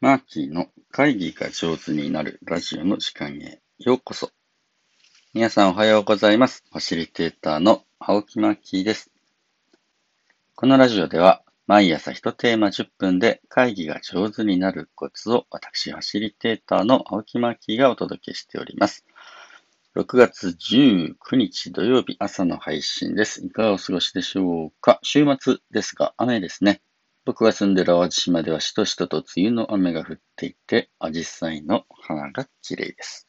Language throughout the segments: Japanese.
マーキーの会議が上手になるラジオの時間へようこそ。皆さんおはようございます。ファシリテーターの青木マーキーです。このラジオでは毎朝一テーマ10分で会議が上手になるコツを私、ファシリテーターの青木マーキーがお届けしております。6月19日土曜日朝の配信です。いかがお過ごしでしょうか？週末ですが雨ですね。僕が住んでる淡路島ではしとしとと梅雨の雨が降っていて、アジサイの花が綺麗です。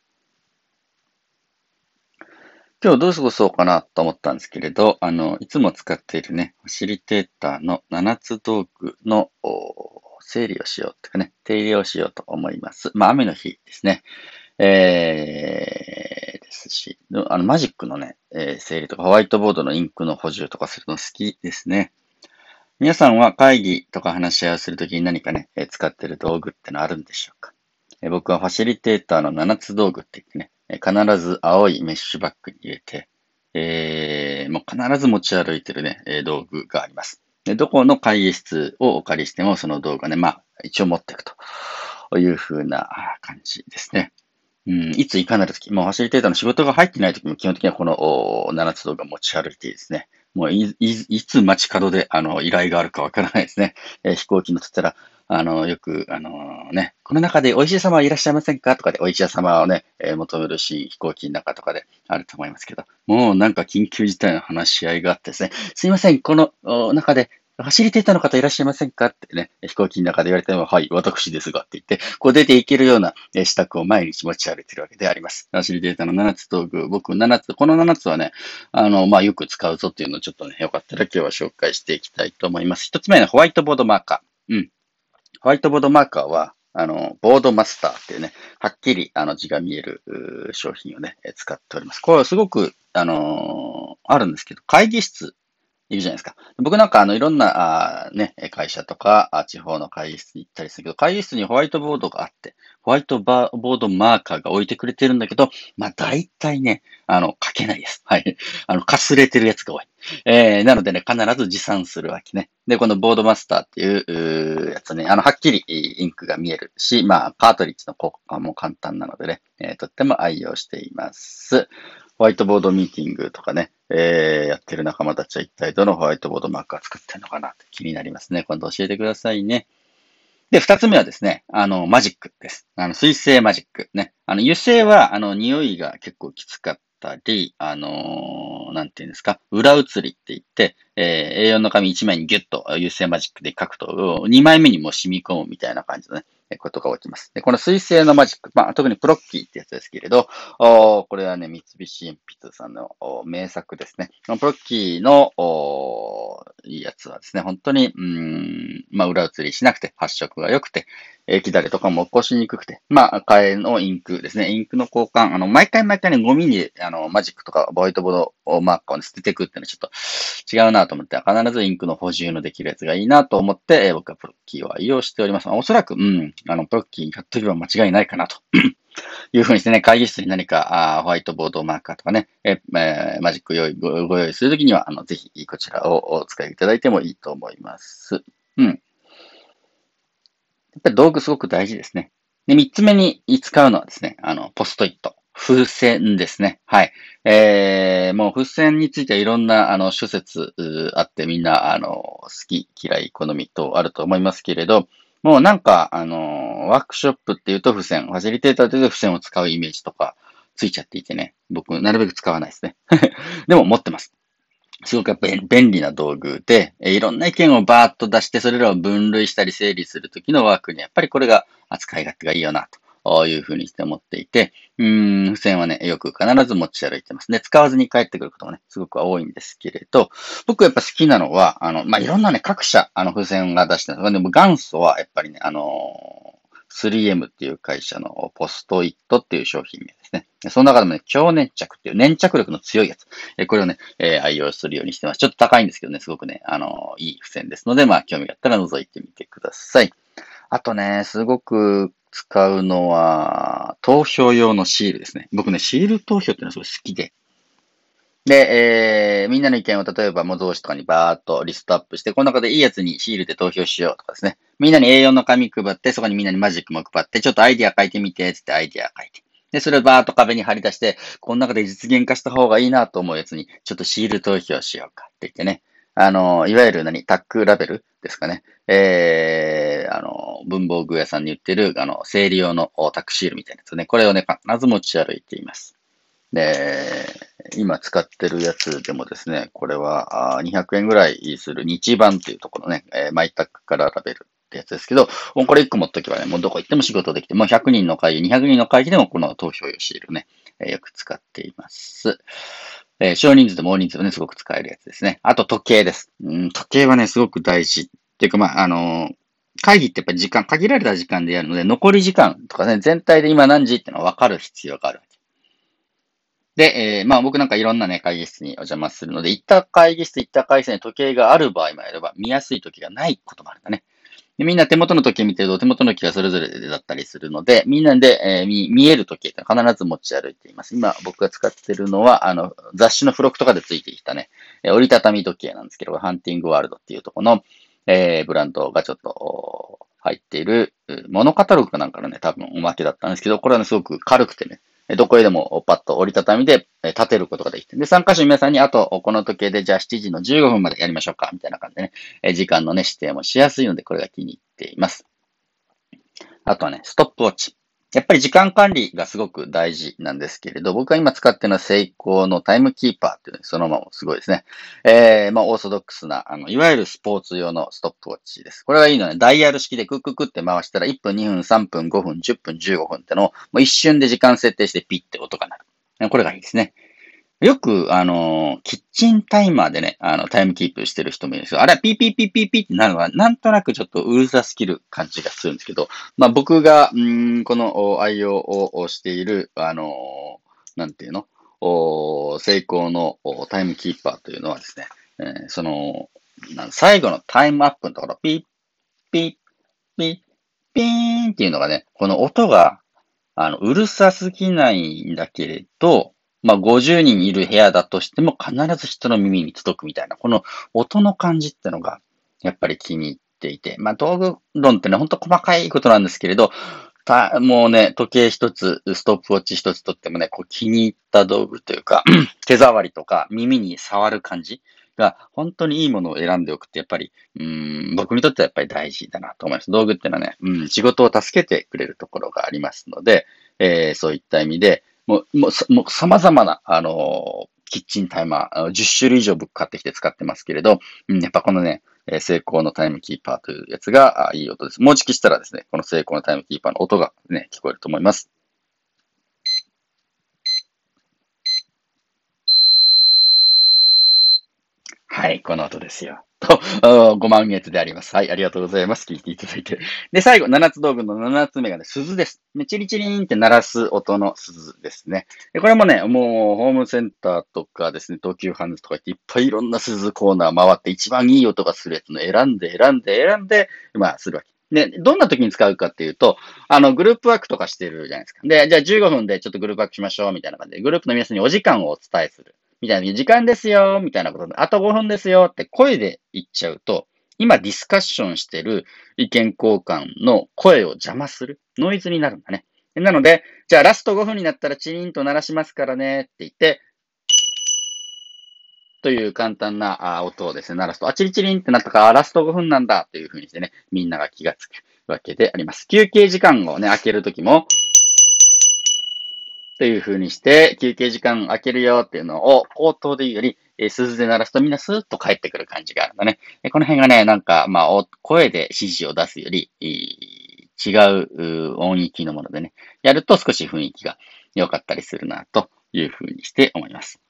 今日どう過ごそうかなと思ったんですけれど、あの、いつも使っているね、ファシリテーターの7つ道具の整理をしようとかね、手入れをしようと思います。まあ、雨の日ですね。えー、ですし、あの、マジックのね、えー、整理とか、ホワイトボードのインクの補充とかするの好きですね。皆さんは会議とか話し合いをするときに何かね、使ってる道具ってのあるんでしょうか、僕はファシリテーターの7つ道具って言ってね、必ず青いメッシュバッグに入れて、えー、もう必ず持ち歩いてるね、道具があります。どこの会議室をお借りしてもその道具がね、まあ一応持っていくという風な感じですね。うん、いついかなるとき、もうファシリテーターの仕事が入ってないときも基本的にはこの7つ道具を持ち歩いていいですね、もうい、い、いつ街角で、あの、依頼があるかわからないですね。えー、飛行機乗ってたら、あの、よく、あのね、この中でお医者様はいらっしゃいませんか？とかで、お医者様をね、えー、求めるし、飛行機の中とかであると思いますけど、もうなんか緊急事態の話し合いがあってですね、すいません、この中でファシリテータの方いらっしゃいませんかってね、飛行機の中で言われても、はい、私ですがって言って、こう出ていけるような支度を毎日持ち歩いてるわけであります。ファシリテータの7つ道具、僕7つ、この7つはね、あの、まあ、よく使うぞっていうのをちょっとね、よかったら今日は紹介していきたいと思います。一つ目のホワイトボードマーカー。うん。ホワイトボードマーカーは、あの、ボードマスターっていうね、はっきりあの字が見える商品をね、使っております。これはすごく、あのー、あるんですけど、会議室いるじゃないですか。僕なんかあのいろんなあ、ね、会社とか地方の会議室に行ったりするけど、会議室にホワイトボードがあって、ホワイトボードマーカーが置いてくれてるんだけど、まあ大体ね、あの、書けないです。はい。あの、かすれてるやつが多い。えー、なのでね、必ず持参するわけね。で、このボードマスターっていうやつね、あの、はっきりインクが見えるし、まあ、カートリッジの交換も簡単なのでね、えー、とっても愛用しています。ホワイトボードミーティングとかね、えー、やってる仲間たちは一体どのホワイトボードマークを作ってるのかなって気になりますね。今度教えてくださいね。で、二つ目はですね、あの、マジックです。あの、水性マジック。ね。あの、油性は、あの、匂いが結構きつかったり、あのー、なんていうんですか、裏写りって言って、えー、A4 の紙1枚にギュッと油性マジックで書くと、2枚目にも染み込むみたいな感じのね、ことが起きます。で、この水性のマジック、まあ、特にプロッキーってやつですけれど、おこれはね、三菱鉛筆さんの名作ですね。このプロッキーのおいいやつはですね、本当に、うん、まあ、裏写りしなくて、発色が良くて、液だれとかも起こしにくくて、まあ、替えのインクですね。インクの交換、あの、毎回毎回ね、ゴミに、あの、マジックとかホワイトボードマーカーを、ね、捨てていくっていうのはちょっと違うなと思って、必ずインクの補充のできるやつがいいなと思って、え僕はプロッキーを愛用しております。おそらく、うん、あの、プロッキー買っとけば間違いないかなと。いうふうにしてね、会議室に何かあホワイトボードマーカーとかね、ええー、マジック用意ごご用意するときには、あの、ぜひこちらをお使いいただいてもいいと思います。うん。やっぱり道具すごく大事ですね。で、三つ目に使うのはですね、あの、ポストイット。風船ですね。はい。えー、もう風船についてはいろんな、あの、諸説あってみんな、あの、好き、嫌い、好みとあると思いますけれど、もうなんか、あの、ワークショップっていうと付箋、ファシリテーターというと付箋を使うイメージとかついちゃっていてね、僕、なるべく使わないですね。でも持ってます。すごくやっぱ便利な道具で、いろんな意見をバーッと出して、それらを分類したり整理するときのワークに、やっぱりこれが扱い勝手がいいよな、と。いうふうにして思っていて、うん、付箋はね、よく必ず持ち歩いてますね。使わずに帰ってくることもね、すごく多いんですけれど、僕やっぱ好きなのは、あの、まあ、いろんなね、各社、あの、付箋が出してるんですでも元祖はやっぱりね、あの 3M っていう会社のポストイットっていう商品名ですね。その中でもね、強粘着っていう粘着力の強いやつ。これをね、えー、愛用するようにしてます。ちょっと高いんですけどね、すごくね、あのいい付箋ですので、まあ、興味があったら覗いてみてください。あとね、すごく使うのは、投票用のシールですね。僕ね、シール投票っていうのはすごい好きで。で、えー、みんなの意見を例えば模造紙とかにバーっとリストアップして、この中でいいやつにシールで投票しようとかですね。みんなに A4 の紙配って、そこにみんなにマジックも配って、ちょっとアイディア書いてみて、つってアイディア書いて。で、それをバーっと壁に貼り出して、この中で実現化した方がいいなと思うやつに、ちょっとシール投票しようかって言ってね。あの、いわゆる何、タックラベルですかね。えー、あの、文房具屋さんに売ってる、あの、整理用のタクシールみたいなやつね。これをね、必ず持ち歩いています。で、今使ってるやつでもですね、これは200円ぐらいする日版っていうところね、え、マイタックカラーラベルってやつですけど、もうこれ1個持っとけばね、もうどこ行っても仕事できて、もう100人の会議、200人の会議でもこの投票用シールね、え、よく使っています。えー、少人数でも大人数でね、すごく使えるやつですね。あと時計です。うん、時計はね、すごく大事。っていうか、まあ、あの会議ってやっぱ時間、限られた時間でやるので、残り時間とかね、全体で今何時ってのは分かる必要がある。で、えー、まあ僕なんかいろんなね、会議室にお邪魔するので、行った会議室、行った会議室に時計がある場合もあれば、見やすい時がないこともあるんだね。でみんな手元の時計見てると、手元の時計がそれぞれだったりするので、みんなで、えー、見見える時計って必ず持ち歩いています。今僕が使ってるのは、あの、雑誌の付録とかでついてきたね、え折りたたみ時計なんですけど、ハンティングワールドっていうとこの、えー、ブランドがちょっと入っている、モノカタログかなんかのね、多分おまけだったんですけど、これはね、すごく軽くてね、どこへでもパッと折りたたみで立てることができて、で、参加者皆さんに、あと、この時計でじゃあ7時の15分までやりましょうか、みたいな感じでね、時間のね、指定もしやすいので、これが気に入っています。あとはね、ストップウォッチ。やっぱり時間管理がすごく大事なんですけれど、僕が今使ってるのは成功のタイムキーパーっていう、ね、そのまますごいですね。えー、まあ、オーソドックスな、あの、いわゆるスポーツ用のストップウォッチです。これはいいのね。ダイヤル式でクッククって回したら1分、2分、3分、5分、10分、15分ってのを、もう一瞬で時間設定してピッて音が鳴る。これがいいですね。よく、あの、キッチンタイマーでね、あの、タイムキープしてる人もいるんですよ。あれは、ピーピーピーピーピーってなるのは、なんとなくちょっとうるさすぎる感じがするんですけど、まあ僕が、んこの愛用をしている、あの、なんていうのお成功のタイムキーパーというのはですね、えー、その、最後のタイムアップのところ、ピッ、ピッ、ピッ、ピーンっていうのがね、この音が、あの、うるさすぎないんだけれど、まあ、50人いる部屋だとしても必ず人の耳に届くみたいな、この音の感じってのが、やっぱり気に入っていて、まあ、道具論ってね、ほんと細かいことなんですけれど、た、もうね、時計一つ、ストップウォッチ一つとってもね、こう気に入った道具というか、手触りとか耳に触る感じが、本当にいいものを選んでおくって、やっぱり、うん、僕にとってはやっぱり大事だなと思います。道具っていうのはね、うん、仕事を助けてくれるところがありますので、えー、そういった意味で、もう、もう、もう様々な、あのキッチンタイマー、10種類以上僕買ってきて使ってますけれど、うん、やっぱこのね、え成功のタイムキーパーというやつがいい音です。もうじきしたらですね、この成功のタイムキーパーの音がね、聞こえると思います。はい、この音ですよ。と、ご満月であります。はい、ありがとうございます。聞いていただいて。で、最後、七つ道具の七つ目がね、鈴です。チリチリーンって鳴らす音の鈴ですね。で、これもね、もう、ホームセンターとかですね、東急ハンズとか行って、いっぱいいろんな鈴コーナー回って、一番いい音がするやつの選んで、選んで、選んで、まあ、するわけ。で、どんな時に使うかっていうと、あの、グループワークとかしてるじゃないですか。で、じゃあ15分でちょっとグループワークしましょう、みたいな感じで、グループの皆さんにお時間をお伝えする。みたいな、時間ですよ、みたいなことで、あと5分ですよって声で言っちゃうと、今ディスカッションしてる意見交換の声を邪魔する。ノイズになるんだね。なので、じゃあラスト5分になったらチリンと鳴らしますからねって言って、という簡単な音をですね、鳴らすと、あ、チリチリンってなったから、ラスト5分なんだというふうにしてね、みんなが気がつくわけであります。休憩時間をね、開けるときも、という風にして、休憩時間空けるよっていうのを口頭で言うより、えー、鈴で鳴らすとみんなスーッと帰ってくる感じがあるんだね。この辺がね、なんか、まあ、声で指示を出すより、違う音域のものでね、やると少し雰囲気が良かったりするな、という風にして思います。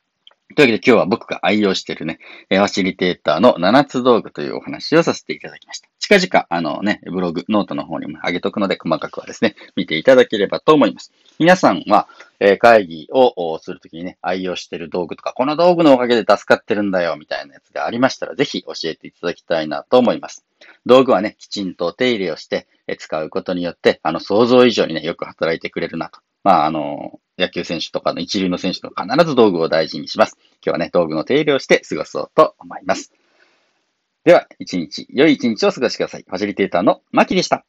というわけで今日は僕が愛用しているね、ファシリテーターの7つ道具というお話をさせていただきました。近々、あのね、ブログ、ノートの方にも上げとくので、細かくはですね、見ていただければと思います。皆さんは、え、会議をするときにね、愛用している道具とか、この道具のおかげで助かってるんだよ、みたいなやつがありましたら、ぜひ教えていただきたいなと思います。道具はね、きちんと手入れをして、え使うことによって、あの、想像以上にね、よく働いてくれるなと。まあ、あの、野球選手とかの一流の選手と必ず道具を大事にします。今日はね、道具の定量して過ごそうと思います。では、一日、良い一日を過ごしてください。ファシリテーターのマキでした。